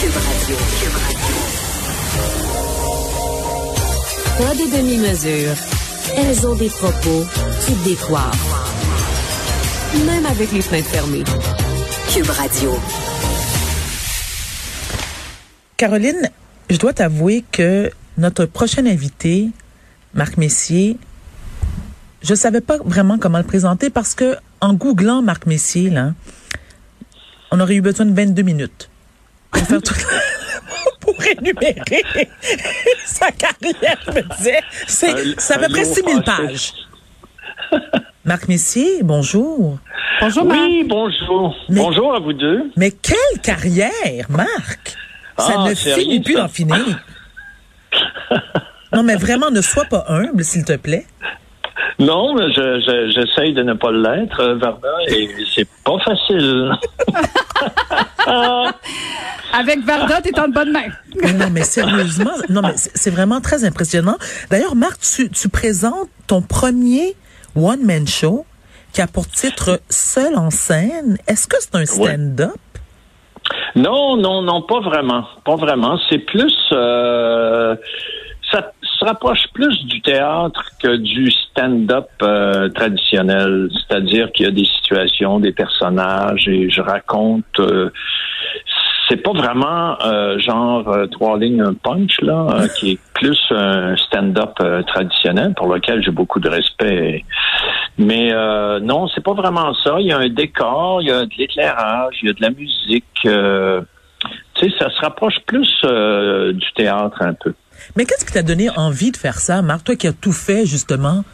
Cube Radio. Pas des demi-mesures. Elles ont des propos qui décoivent. Même avec les fenêtres fermées. Cube Radio. Caroline, je dois t'avouer que notre prochain invité, Marc Messier, je savais pas vraiment comment le présenter parce que en googlant Marc Messier, là, on aurait eu besoin de 22 minutes pour faire tout pour énumérer sa carrière, je me disais. C'est, à peu près long 6000 français. pages. Marc Messier, bonjour. Bonjour, Marc. Oui, bonjour. Mais- Bonjour à vous deux. Mais quelle carrière, Marc! Ça Ah, ne finit plus d'en finir. non, mais vraiment, ne sois pas humble, s'il te plaît. Non, mais je, je- j'essaye de ne pas l'être, euh, Varda, et c'est pas facile. Avec Varda, t'es en bonne main. Mais non, mais sérieusement, non, mais c'est vraiment très impressionnant. D'ailleurs, Marc, tu, tu présentes ton premier one-man show qui a pour titre Seul en scène. Est-ce que c'est un stand-up? Non, non, non, pas vraiment. Pas vraiment. C'est plus... euh, se rapproche plus du théâtre que du stand-up euh, traditionnel. C'est-à-dire qu'il y a des situations, des personnages, et je raconte... euh, c'est pas vraiment euh, genre trois lignes un punch là, qui est plus un stand-up traditionnel pour lequel j'ai beaucoup de respect. Mais non, c'est pas vraiment ça. Il y a un décor, il y a de l'éclairage, il y a de la musique. tu sais, ça se rapproche plus du théâtre un peu. Mais qu'est-ce qui t'a donné envie de faire ça, Marc? Toi qui as tout fait, justement?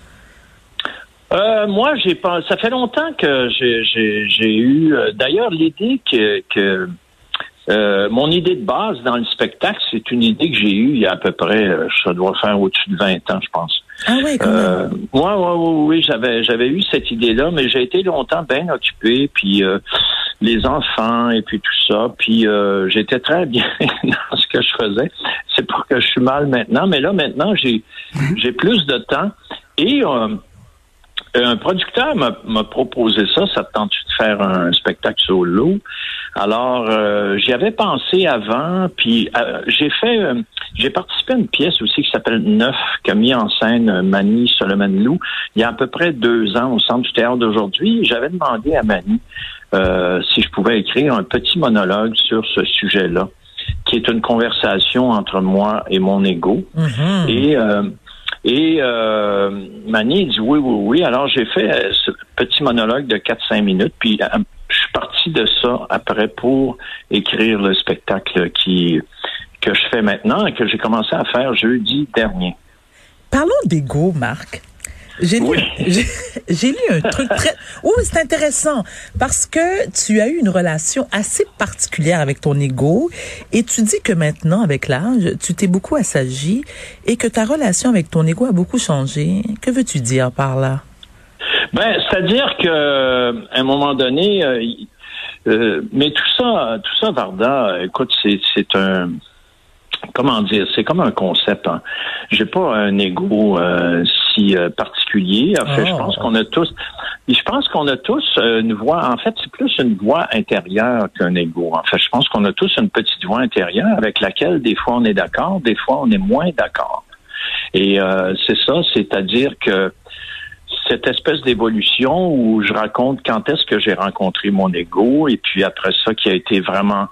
Euh, moi, j'ai pas. Ça fait longtemps que j'ai eu. euh, D'ailleurs, l'idée que, que euh, mon idée de base dans le spectacle, c'est une idée que j'ai eue il y a à peu près, euh, ça doit faire au-dessus de 20 ans, je pense. Ah ouais, quand même. Euh, moi, ouais, ouais, oui, j'avais, j'avais eu cette idée-là, mais j'ai été longtemps bien occupé, puis euh, les enfants et puis tout ça, puis euh, j'étais très bien dans ce que je faisais. C'est pour que je suis mal maintenant, mais là maintenant j'ai, j'ai plus de temps et euh, un producteur m'a, proposé ça. Ça te tente de faire un spectacle solo? Alors, euh, j'y avais pensé avant, puis euh, j'ai fait, euh, j'ai participé à une pièce aussi qui s'appelle Neuf, qu'a mis en scène euh, Mani Solomon-Lou il y a à peu près deux ans au Centre du théâtre d'aujourd'hui. J'avais demandé à Mani euh, si je pouvais écrire un petit monologue sur ce sujet-là, qui est une conversation entre moi et mon ego. Mhm. Et euh, et euh, Mani dit oui, oui, oui. Alors j'ai fait ce petit monologue de 4-5 minutes, puis euh, je suis parti de ça après pour écrire le spectacle qui que je fais maintenant et que j'ai commencé à faire jeudi dernier. Parlons d'ego, Marc. J'ai lu, Oui. j'ai, j'ai lu un truc très. Oui, c'est intéressant parce que tu as eu une relation assez particulière avec ton ego et tu dis que maintenant, avec l'âge, tu t'es beaucoup assagi et que ta relation avec ton ego a beaucoup changé. Que veux-tu dire par là? Ben, c'est-à-dire que à un moment donné, euh, euh, mais tout ça, tout ça, Varda, écoute, c'est c'est un comment dire, c'est comme un concept. Hein. J'ai pas un ego euh, si euh, particulier. En fait, Oh. je pense qu'on a tous, je pense qu'on a tous euh, une voix. En fait, c'est plus une voix intérieure qu'un ego. En fait, je pense qu'on a tous une petite voix intérieure avec laquelle des fois on est d'accord, des fois on est moins d'accord. Et euh, c'est ça, c'est-à-dire que cette espèce d'évolution où je raconte quand est-ce que j'ai rencontré mon ego et puis après ça qui a été vraiment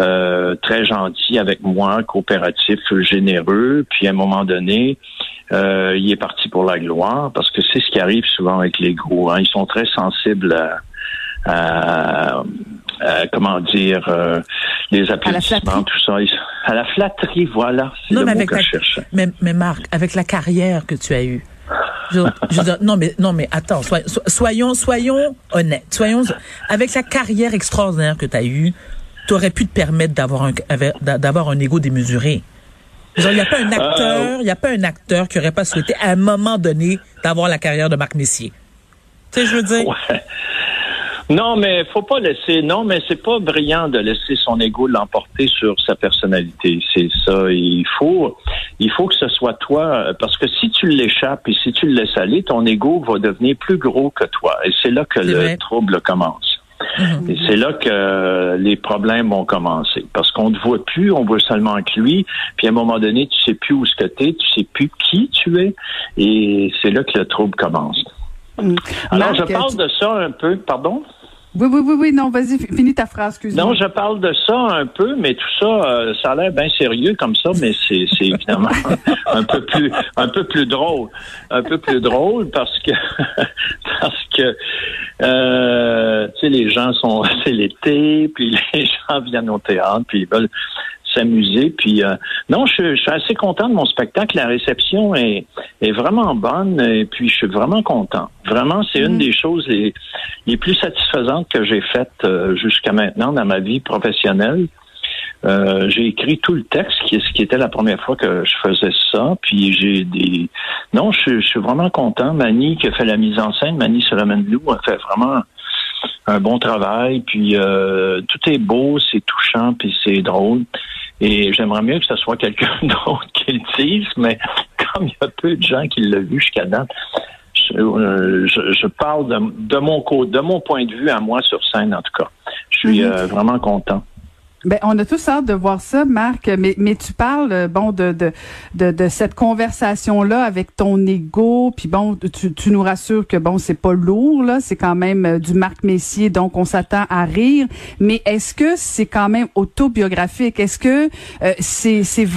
euh, très gentil avec moi, coopératif, généreux, puis à un moment donné, euh, il est parti pour la gloire parce que c'est ce qui arrive souvent avec l'ego. Hein. Ils sont très sensibles à, à- à, comment dire euh, les applaudissements, tout ça. À la flatterie, voilà. C'est Non, le mais mot avec que la- je cherchais. Mais, mais Marc, avec la carrière que tu as eue. Je, je non mais non mais attends, soy- so- soyons soyons honnêtes, soyons avec la carrière extraordinaire que tu as eue, tu aurais pu te permettre d'avoir un d'avoir un ego démesuré. Il n'y a pas un acteur, il y a pas un acteur qui aurait pas souhaité à un moment donné d'avoir la carrière de Marc Messier. Tu sais, je veux dire. Ouais. Non, mais faut pas laisser. Non, mais c'est pas brillant de laisser son ego l'emporter sur sa personnalité. C'est ça. Il faut, il faut que ce soit toi, parce que si tu l'échappes et si tu le laisses aller, ton ego va devenir plus gros que toi. Et c'est là que le vrai. trouble commence. Mhm. Et c'est là que les problèmes vont commencer. Parce qu'on ne te voit plus, on voit seulement que lui. Puis à un moment donné, tu sais plus où ce que t'es, tu sais plus qui tu es. Et c'est là que le trouble commence. Mm. Alors, je parle de ça un peu, pardon? Oui, oui, oui, oui, non, vas-y, finis ta phrase, excuse-moi. Non, je parle de ça un peu, mais tout ça, euh, ça a l'air bien sérieux comme ça, mais c'est, c'est évidemment un peu plus, un peu plus drôle, un peu plus drôle parce que, parce que, euh, tu sais, les gens sont, c'est l'été, puis les gens viennent au théâtre, puis ils veulent s'amuser. Puis euh, non, je, suis assez content de mon spectacle. La réception est, est vraiment bonne et puis je suis vraiment content. Vraiment, c'est une mm. des choses les, les plus satisfaisantes que j'ai faites euh, jusqu'à maintenant dans ma vie professionnelle. Euh, j'ai écrit tout le texte, qui, ce qui était la première fois que je faisais ça. Puis j'ai des. Non, je, suis vraiment content. Mani qui a fait la mise en scène, Mani Solomon-Lou a fait vraiment un bon travail. Puis tout est beau, c'est touchant, puis c'est drôle. Et j'aimerais mieux que ce soit quelqu'un d'autre qui le dise, mais comme il y a peu de gens qui l'ont vu jusqu'à date, je, euh, parle de, mon de mon point de vue à moi sur scène, en tout cas. Je suis mhm. euh, vraiment content. Ben, on a tous hâte de voir ça, Marc. Mais, mais tu parles, euh, bon, de, de, de, de cette conversation-là avec ton ego. Puis bon, tu, tu nous rassures que bon, c'est pas lourd, là. C'est quand même euh, du Marc Messier, donc on s'attend à rire. Mais est-ce que c'est quand même autobiographique? Est-ce que euh, c'est, c'est,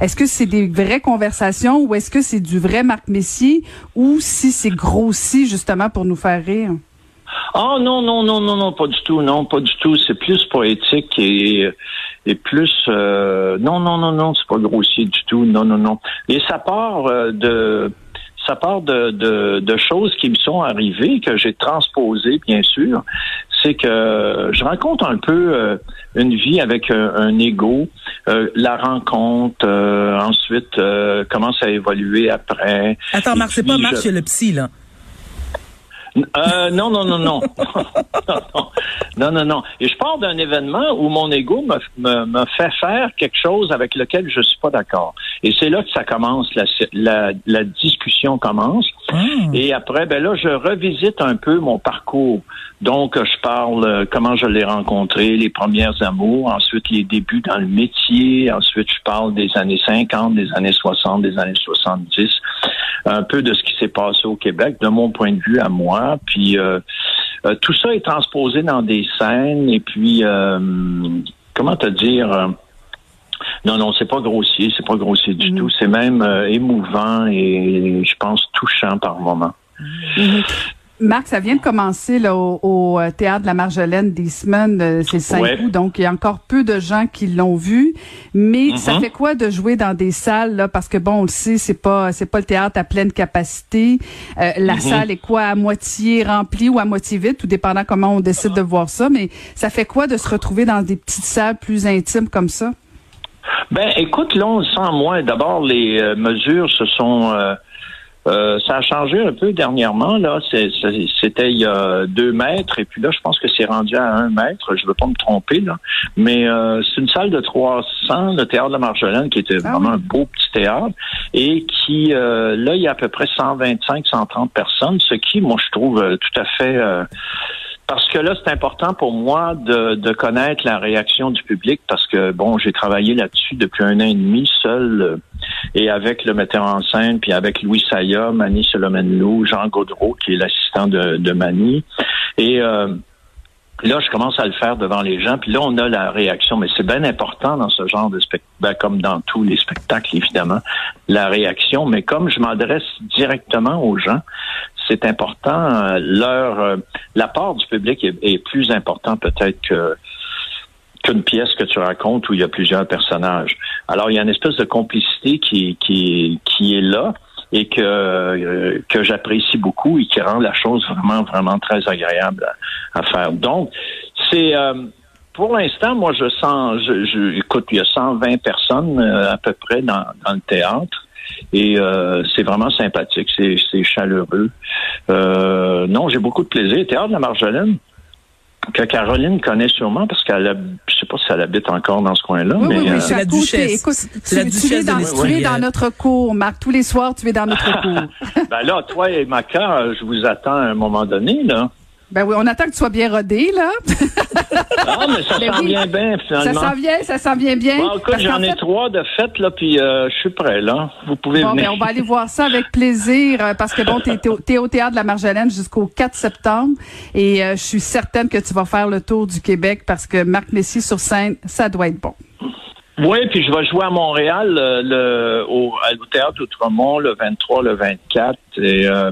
est-ce que c'est des vraies conversations ou est-ce que c'est du vrai Marc Messier ou si c'est grossi justement pour nous faire rire? Oh non, non, non, non, non, pas du tout, non, pas du tout. C'est plus poétique et, et plus euh, non, non, non, non, c'est pas grossier du tout, non, non, non. Et ça part euh, de ça part de, de, de, choses qui me sont arrivées, que j'ai transposées, bien sûr. C'est que je raconte un peu euh, une vie avec un, ego, la rencontre, ensuite comment ça a évolué après. Attends, Marc, c'est pas Marc, c'est le psy, là. Euh, non, non, non, non. non, non, non. Et je pars d'un événement où mon ego me, me, fait faire quelque chose avec lequel je suis pas d'accord. Et c'est là que ça commence, la, la, la discussion commence. Ah. Et après, ben là, je revisite un peu mon parcours. Donc, je parle euh, comment je l'ai rencontré, les premières amours, ensuite les débuts dans le métier, ensuite je parle des années 50, des années 60, des années 70, un peu de ce qui s'est passé au Québec, de mon point de vue à moi. Puis euh, euh, tout ça est transposé dans des scènes et puis comment te dire non, non, c'est pas grossier, c'est pas grossier du mm-hmm. tout. C'est même émouvant et je pense touchant par moments. Mm-hmm. Marc, ça vient de commencer là, au, euh, théâtre de la Marjolaine des semaines, euh, c'est cinq août, donc il y a encore peu de gens qui l'ont vu. Mais ça mm-hmm. fait quoi de jouer dans des salles là? Parce que bon, on le sait, c'est pas c'est pas le théâtre à pleine capacité. Euh, la mm-hmm. salle est quoi à moitié remplie ou à moitié vide, tout dépendant comment on décide de voir ça. Mais ça fait quoi de se retrouver dans des petites salles plus intimes comme ça? Ben, écoute, là, on sent moins. D'abord, les mesures se sont euh, ça a changé un peu dernièrement. Là, c'était il y a deux mètres et puis là, je pense que c'est rendu à un mètre. Je veux pas me tromper là, mais euh, c'est une salle de 300, le théâtre de Marjolaine, qui était ah vraiment un beau petit théâtre et qui euh, là, il y a à peu près 125, 130 personnes, ce qui, moi, je trouve tout à fait parce que là, c'est important pour moi de, de, connaître la réaction du public parce que, bon, j'ai travaillé là-dessus depuis un an et demi seul euh, et avec le metteur en scène, puis avec Louis Saya, Mani Solomenlou, Jean Gaudreau, qui est l'assistant de, de Mani. Et euh, là, je commence à le faire devant les gens, puis là, on a la réaction. Mais c'est bien important dans ce genre de spectacle, ben, comme dans tous les spectacles, évidemment, la réaction. Mais comme je m'adresse directement aux gens, c'est important. Euh, leur euh, l'apport du public est, plus important peut-être que qu'une pièce que tu racontes où il y a plusieurs personnages. Alors il y a une espèce de complicité qui qui qui est là et que euh, que j'apprécie beaucoup et qui rend la chose vraiment vraiment très agréable à, faire. Donc c'est pour l'instant, moi, je sens, je, je, écoute, il y a 120 personnes à peu près dans, dans le théâtre. Et euh, c'est vraiment sympathique, c'est chaleureux. Euh, non, j'ai beaucoup de plaisir. Théâtre de la Marjolaine, que Caroline connaît sûrement parce qu'elle je sais pas si elle habite encore dans ce coin-là. Oui, mais, oui, c'est la duchesse. Écoute, tu, la duchesse tu, es dans, tu es dans notre cours, Marc. Tous les soirs, tu es dans notre cours. ben là, toi et Maca, je vous attends à un moment donné, là. Ben oui, on attend que tu sois bien rodé, là. Ah, mais ça Ben s'en oui. vient bien, ça finalement. s'en vient, ça s'en vient bien. Bon, écoute, j'en ai fait- trois de fait, là, puis euh, je suis prêt, là. Vous pouvez Bon, venir. ben, on va aller voir ça avec plaisir euh, parce que bon, t'es, t'es au- t'es au théâtre de la Marjolaine jusqu'au 4 septembre et euh, je suis certaine que tu vas faire le tour du Québec parce que Marc Messier sur scène, ça doit être bon. Oui, puis je vais jouer à Montréal euh, le, au, au Théâtre Outremont le 23, le 24. Et, euh,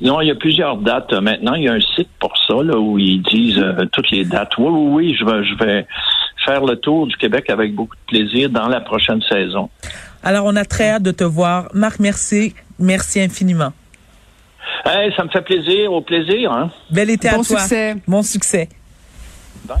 non, il y a plusieurs dates. euh, Maintenant, il y a un site pour ça là, où ils disent euh, toutes les dates. Oui, oui, oui, je vais, je vais faire le tour du Québec avec beaucoup de plaisir dans la prochaine saison. Alors, on a très hâte de te voir. Marc, merci. Merci infiniment. Hey, ça me fait plaisir, au plaisir. Hein? Bel été Bon à toi. succès. Bon succès. Bye.